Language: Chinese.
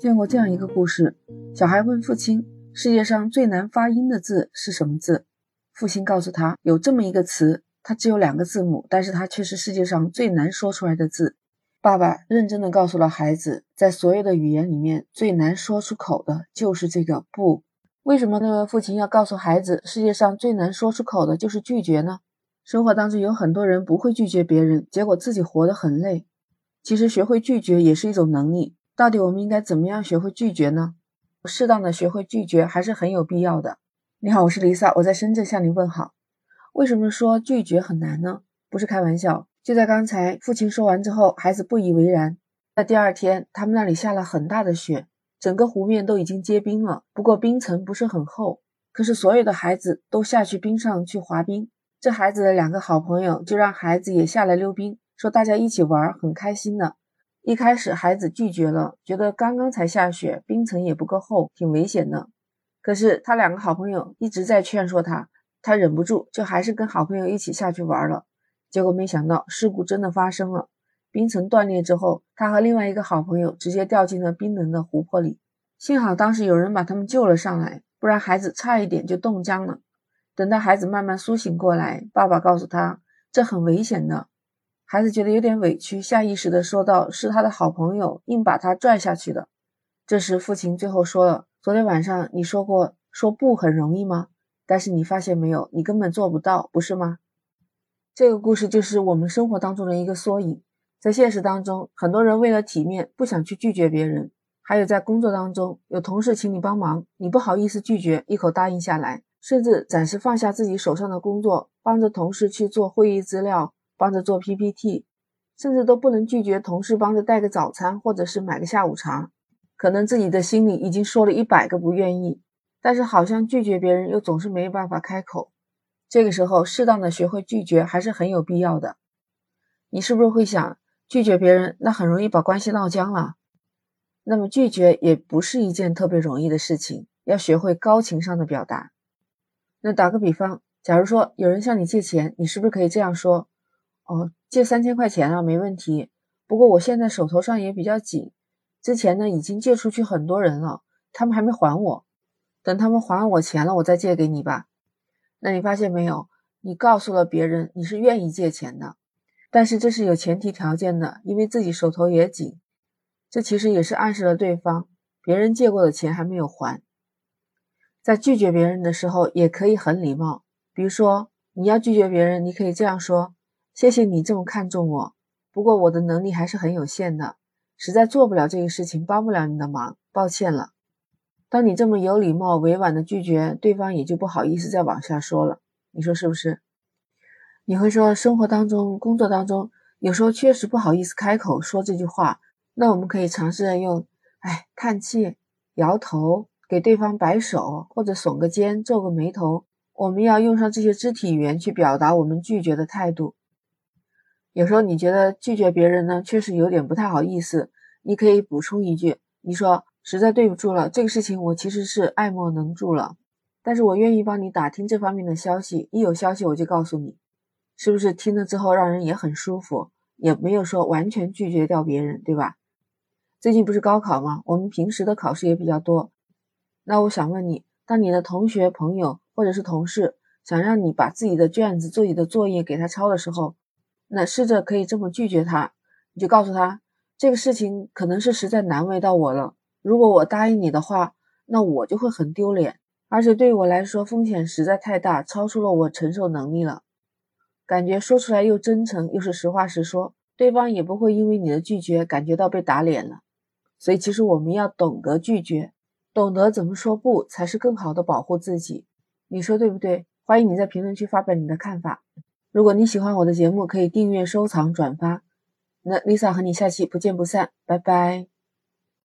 见过这样一个故事：小孩问父亲，世界上最难发音的字是什么字？父亲告诉他，有这么一个词，它只有两个字母，但是它却是世界上最难说出来的字。爸爸认真的告诉了孩子，在所有的语言里面，最难说出口的就是这个“不”。为什么那位父亲要告诉孩子，世界上最难说出口的就是拒绝呢？生活当中有很多人不会拒绝别人，结果自己活得很累。其实学会拒绝也是一种能力。到底我们应该怎么样学会拒绝呢？适当的学会拒绝还是很有必要的。你好，我是 Lisa，我在深圳向您问好。为什么说拒绝很难呢？不是开玩笑。就在刚才，父亲说完之后，孩子不以为然。在第二天，他们那里下了很大的雪，整个湖面都已经结冰了。不过冰层不是很厚，可是所有的孩子都下去冰上去滑冰。这孩子的两个好朋友就让孩子也下来溜冰，说大家一起玩很开心的。一开始，孩子拒绝了，觉得刚刚才下雪，冰层也不够厚，挺危险的。可是他两个好朋友一直在劝说他，他忍不住，就还是跟好朋友一起下去玩了。结果没想到，事故真的发生了。冰层断裂之后，他和另外一个好朋友直接掉进了冰冷的湖泊里。幸好当时有人把他们救了上来，不然孩子差一点就冻僵了。等到孩子慢慢苏醒过来，爸爸告诉他，这很危险的。孩子觉得有点委屈，下意识的说道：“是他的好朋友硬把他拽下去的。”这时，父亲最后说了：“昨天晚上你说过说不很容易吗？但是你发现没有，你根本做不到，不是吗？”这个故事就是我们生活当中的一个缩影。在现实当中，很多人为了体面不想去拒绝别人；还有在工作当中，有同事请你帮忙，你不好意思拒绝，一口答应下来，甚至暂时放下自己手上的工作，帮着同事去做会议资料。帮着做 PPT，甚至都不能拒绝同事帮着带个早餐，或者是买个下午茶。可能自己的心里已经说了一百个不愿意，但是好像拒绝别人又总是没有办法开口。这个时候，适当的学会拒绝还是很有必要的。你是不是会想，拒绝别人那很容易把关系闹僵了？那么拒绝也不是一件特别容易的事情，要学会高情商的表达。那打个比方，假如说有人向你借钱，你是不是可以这样说？哦，借三千块钱啊，没问题。不过我现在手头上也比较紧，之前呢已经借出去很多人了，他们还没还我。等他们还我钱了，我再借给你吧。那你发现没有？你告诉了别人你是愿意借钱的，但是这是有前提条件的，因为自己手头也紧。这其实也是暗示了对方，别人借过的钱还没有还。在拒绝别人的时候，也可以很礼貌。比如说你要拒绝别人，你可以这样说。谢谢你这么看重我，不过我的能力还是很有限的，实在做不了这个事情，帮不了你的忙，抱歉了。当你这么有礼貌、委婉的拒绝，对方也就不好意思再往下说了。你说是不是？你会说生活当中、工作当中，有时候确实不好意思开口说这句话，那我们可以尝试着用，哎，叹气、摇头、给对方摆手，或者耸个肩、皱个眉头。我们要用上这些肢体语言去表达我们拒绝的态度。有时候你觉得拒绝别人呢，确实有点不太好意思。你可以补充一句，你说实在对不住了，这个事情我其实是爱莫能助了，但是我愿意帮你打听这方面的消息，一有消息我就告诉你，是不是听了之后让人也很舒服，也没有说完全拒绝掉别人，对吧？最近不是高考吗？我们平时的考试也比较多，那我想问你，当你的同学、朋友或者是同事想让你把自己的卷子、自己的作业给他抄的时候，那试着可以这么拒绝他，你就告诉他，这个事情可能是实在难为到我了。如果我答应你的话，那我就会很丢脸，而且对于我来说风险实在太大，超出了我承受能力了。感觉说出来又真诚，又是实话实说，对方也不会因为你的拒绝感觉到被打脸了。所以其实我们要懂得拒绝，懂得怎么说不，才是更好的保护自己。你说对不对？欢迎你在评论区发表你的看法。如果你喜欢我的节目，可以订阅、收藏、转发。那 Lisa 和你下期不见不散，拜拜。